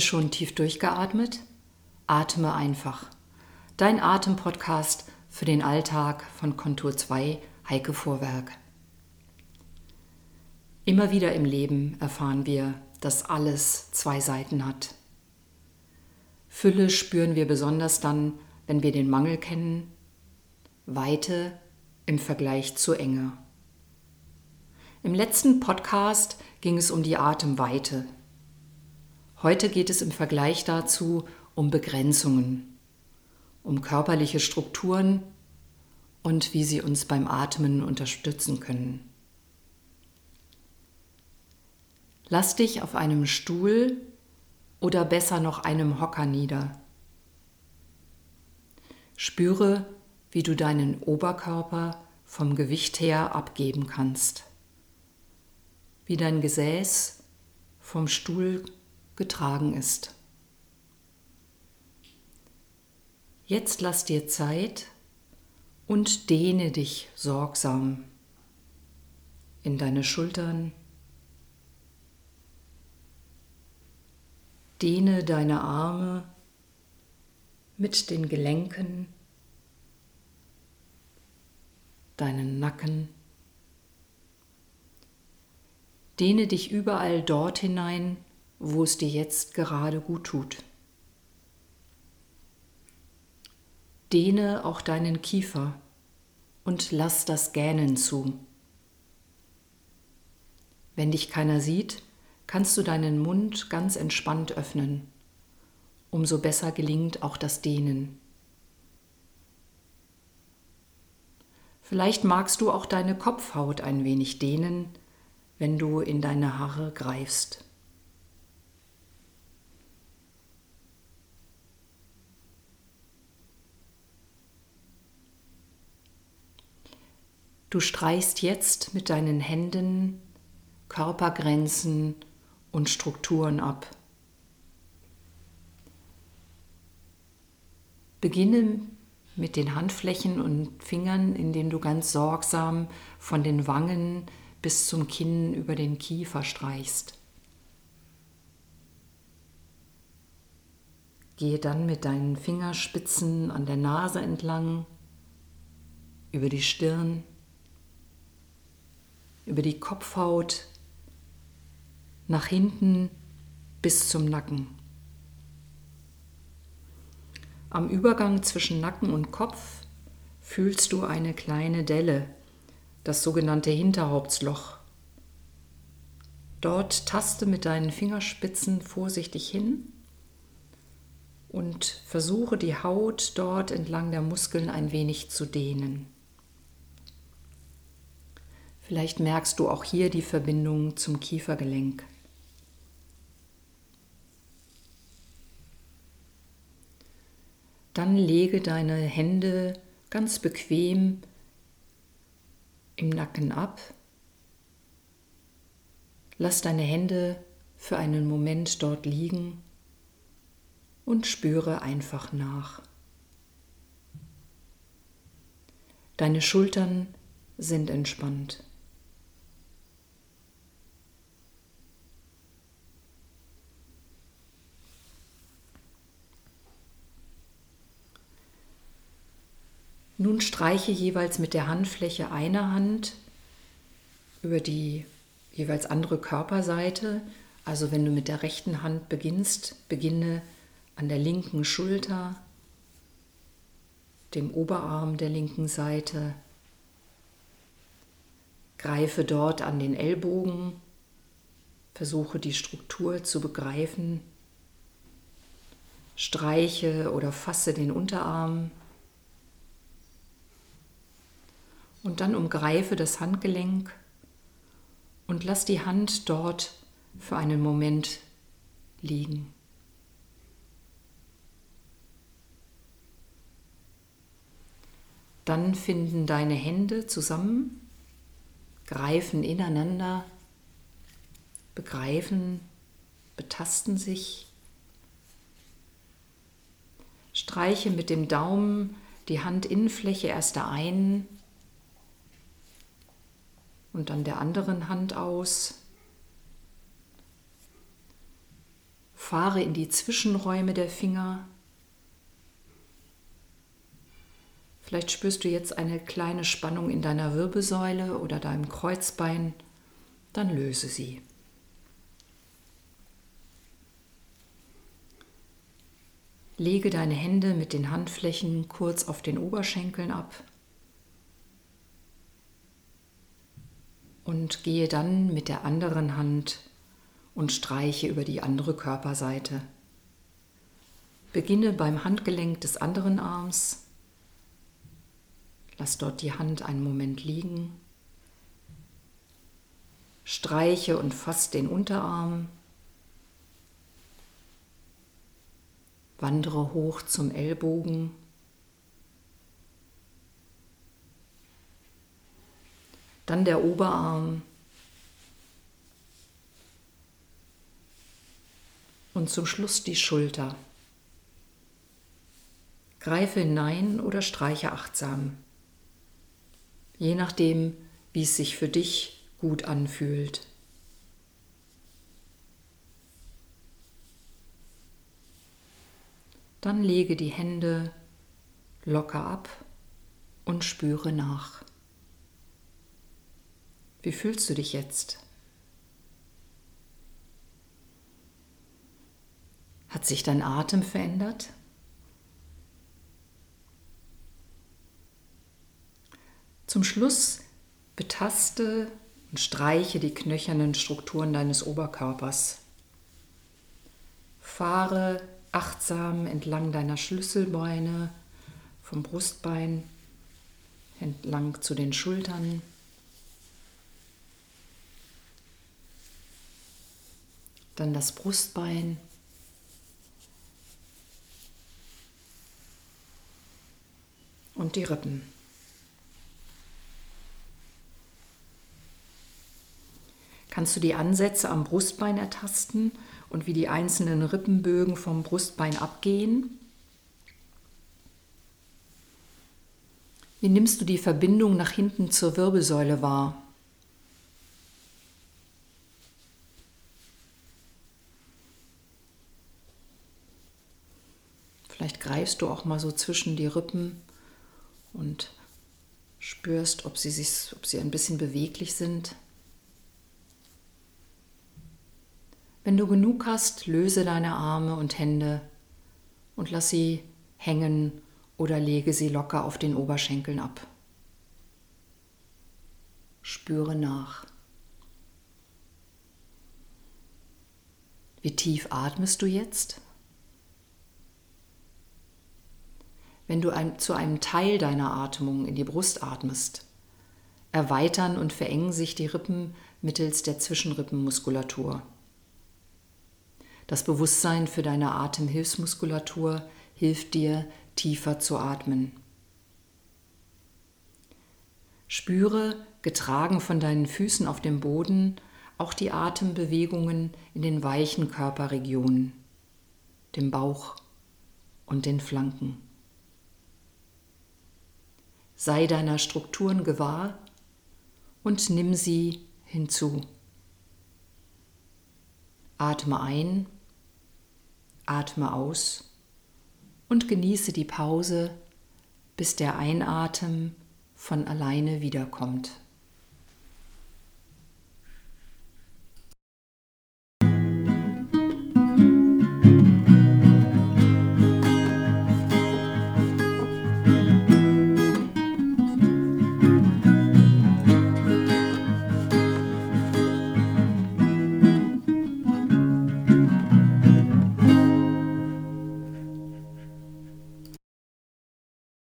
Schon tief durchgeatmet? Atme einfach. Dein Atempodcast für den Alltag von Kontur 2, Heike Vorwerk. Immer wieder im Leben erfahren wir, dass alles zwei Seiten hat. Fülle spüren wir besonders dann, wenn wir den Mangel kennen, Weite im Vergleich zur Enge. Im letzten Podcast ging es um die Atemweite. Heute geht es im Vergleich dazu um Begrenzungen, um körperliche Strukturen und wie sie uns beim Atmen unterstützen können. Lass dich auf einem Stuhl oder besser noch einem Hocker nieder. Spüre, wie du deinen Oberkörper vom Gewicht her abgeben kannst, wie dein Gesäß vom Stuhl getragen ist. Jetzt lass dir Zeit und dehne dich sorgsam in deine Schultern. Dehne deine Arme mit den Gelenken, deinen Nacken. Dehne dich überall dort hinein, wo es dir jetzt gerade gut tut. Dehne auch deinen Kiefer und lass das Gähnen zu. Wenn dich keiner sieht, kannst du deinen Mund ganz entspannt öffnen. Umso besser gelingt auch das Dehnen. Vielleicht magst du auch deine Kopfhaut ein wenig dehnen, wenn du in deine Haare greifst. Du streichst jetzt mit deinen Händen Körpergrenzen und Strukturen ab. Beginne mit den Handflächen und Fingern, indem du ganz sorgsam von den Wangen bis zum Kinn über den Kiefer streichst. Gehe dann mit deinen Fingerspitzen an der Nase entlang, über die Stirn, über die Kopfhaut nach hinten bis zum Nacken. Am Übergang zwischen Nacken und Kopf fühlst du eine kleine Delle, das sogenannte Hinterhauptsloch. Dort taste mit deinen Fingerspitzen vorsichtig hin und versuche die Haut dort entlang der Muskeln ein wenig zu dehnen. Vielleicht merkst du auch hier die Verbindung zum Kiefergelenk. Dann lege deine Hände ganz bequem im Nacken ab. Lass deine Hände für einen Moment dort liegen und spüre einfach nach. Deine Schultern sind entspannt. Nun streiche jeweils mit der Handfläche einer Hand über die jeweils andere Körperseite. Also wenn du mit der rechten Hand beginnst, beginne an der linken Schulter, dem Oberarm der linken Seite. Greife dort an den Ellbogen, versuche die Struktur zu begreifen. Streiche oder fasse den Unterarm Und dann umgreife das Handgelenk und lass die Hand dort für einen Moment liegen. Dann finden deine Hände zusammen, greifen ineinander, begreifen, betasten sich. Streiche mit dem Daumen die Handinnenfläche erst der einen und dann der anderen Hand aus. Fahre in die Zwischenräume der Finger. Vielleicht spürst du jetzt eine kleine Spannung in deiner Wirbelsäule oder deinem Kreuzbein. Dann löse sie. Lege deine Hände mit den Handflächen kurz auf den Oberschenkeln ab und gehe dann mit der anderen Hand und streiche über die andere Körperseite. Beginne beim Handgelenk des anderen Arms. Lass dort die Hand einen Moment liegen. Streiche und fass den Unterarm. Wandere hoch zum Ellbogen. Dann der Oberarm. Und zum Schluss die Schulter. Greife hinein oder streiche achtsam. Je nachdem, wie es sich für dich gut anfühlt. Dann lege die Hände locker ab und spüre nach. Wie fühlst du dich jetzt? Hat sich dein Atem verändert? Zum Schluss betaste und streiche die knöchernen Strukturen deines Oberkörpers. Fahre achtsam entlang deiner Schlüsselbeine, vom Brustbein entlang zu den Schultern. Dann das Brustbein. Und die Rippen. Kannst du die Ansätze am Brustbein ertasten und wie die einzelnen Rippenbögen vom Brustbein abgehen. Wie nimmst du die Verbindung nach hinten zur Wirbelsäule wahr? Vielleicht greifst du auch mal so zwischen die Rippen und spürst, ob sie, sich, ob sie ein bisschen beweglich sind. Wenn du genug hast, löse deine Arme und Hände und lass sie hängen oder lege sie locker auf den Oberschenkeln ab. Spüre nach. Wie tief atmest du jetzt? Wenn du ein, zu einem Teil deiner Atmung in die Brust atmest, erweitern und verengen sich die Rippen mittels der Zwischenrippenmuskulatur. Das Bewusstsein für deine Atemhilfsmuskulatur hilft dir, tiefer zu atmen. Spüre, getragen von deinen Füßen auf dem Boden, auch die Atembewegungen in den weichen Körperregionen, dem Bauch und den Flanken. Sei deiner Strukturen gewahr und nimm sie hinzu. Atme ein Atme aus und genieße die Pause, bis der Einatmen von alleine wiederkommt.